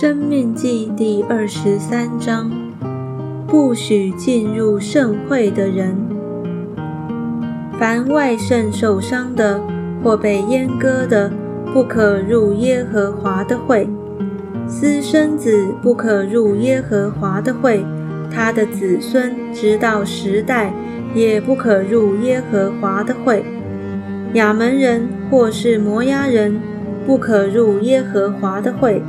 生命记第二十三章：不许进入盛会的人，凡外圣受伤的或被阉割的，不可入耶和华的会。私生子不可入耶和华的会，他的子孙直到十代也不可入耶和华的会。亚门人或是摩押人不可入耶和华的会。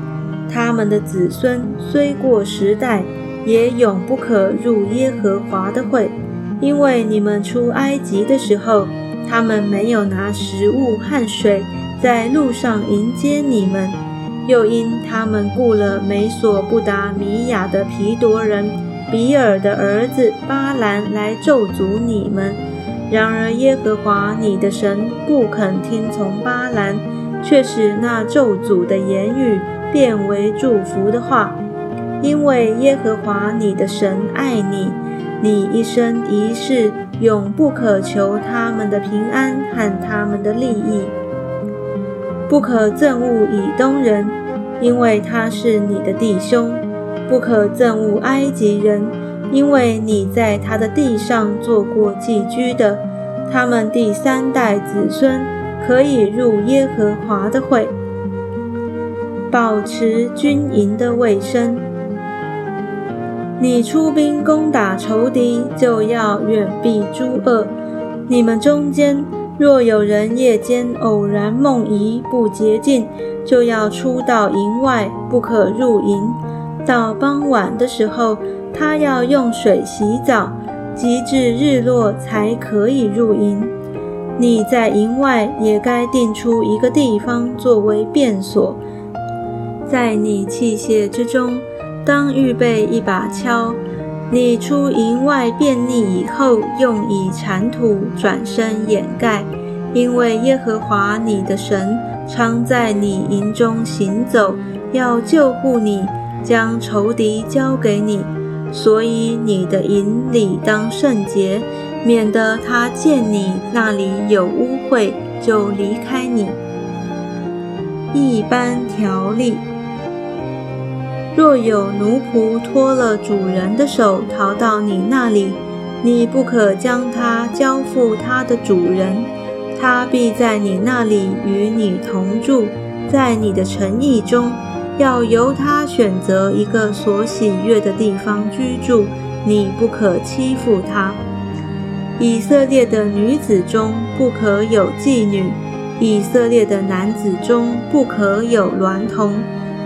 他们的子孙虽过时代，也永不可入耶和华的会，因为你们出埃及的时候，他们没有拿食物和水在路上迎接你们；又因他们雇了美索不达米亚的皮夺人比尔的儿子巴兰来咒诅你们。然而耶和华你的神不肯听从巴兰，却使那咒诅的言语。变为祝福的话，因为耶和华你的神爱你，你一生一世永不可求他们的平安和他们的利益。不可憎恶以东人，因为他是你的弟兄；不可憎恶埃及人，因为你在他的地上做过寄居的。他们第三代子孙可以入耶和华的会。保持军营的卫生。你出兵攻打仇敌，就要远避诸恶。你们中间若有人夜间偶然梦遗不洁净，就要出到营外，不可入营。到傍晚的时候，他要用水洗澡，及至日落才可以入营。你在营外也该定出一个地方作为便所。在你器械之中，当预备一把锹。你出营外便利以后，用以铲土，转身掩盖。因为耶和华你的神常在你营中行走，要救护你，将仇敌交给你。所以你的营里当圣洁，免得他见你那里有污秽，就离开你。一般条例。若有奴仆脱了主人的手逃到你那里，你不可将他交付他的主人，他必在你那里与你同住，在你的诚意中，要由他选择一个所喜悦的地方居住，你不可欺负他。以色列的女子中不可有妓女，以色列的男子中不可有娈童。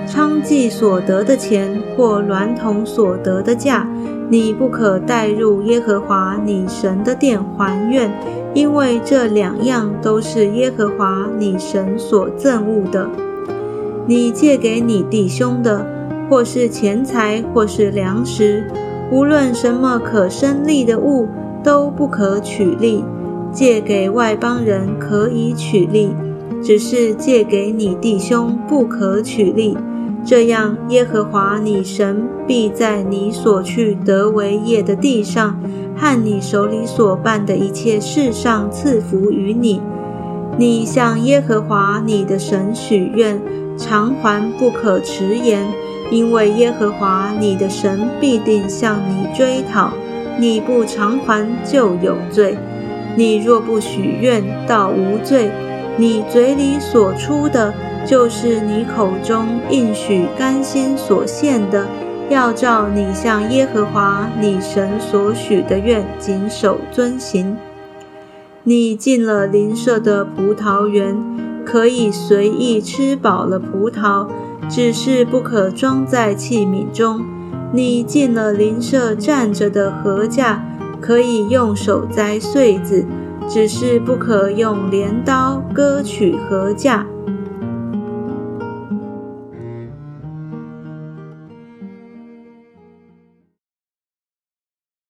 娼妓所得的钱或娈童所得的价，你不可带入耶和华你神的殿还愿，因为这两样都是耶和华你神所憎恶的。你借给你弟兄的，或是钱财，或是粮食，无论什么可生利的物，都不可取利。借给外邦人可以取利，只是借给你弟兄不可取利。这样，耶和华你神必在你所去得为业的地上，和你手里所办的一切事上赐福于你。你向耶和华你的神许愿，偿还不可迟延，因为耶和华你的神必定向你追讨。你不偿还，就有罪。你若不许愿，到无罪。你嘴里所出的。就是你口中应许甘心所献的，要照你向耶和华你神所许的愿谨守遵行。你进了邻舍的葡萄园，可以随意吃饱了葡萄，只是不可装在器皿中。你进了邻舍站着的禾架，可以用手摘穗子，只是不可用镰刀割取禾架。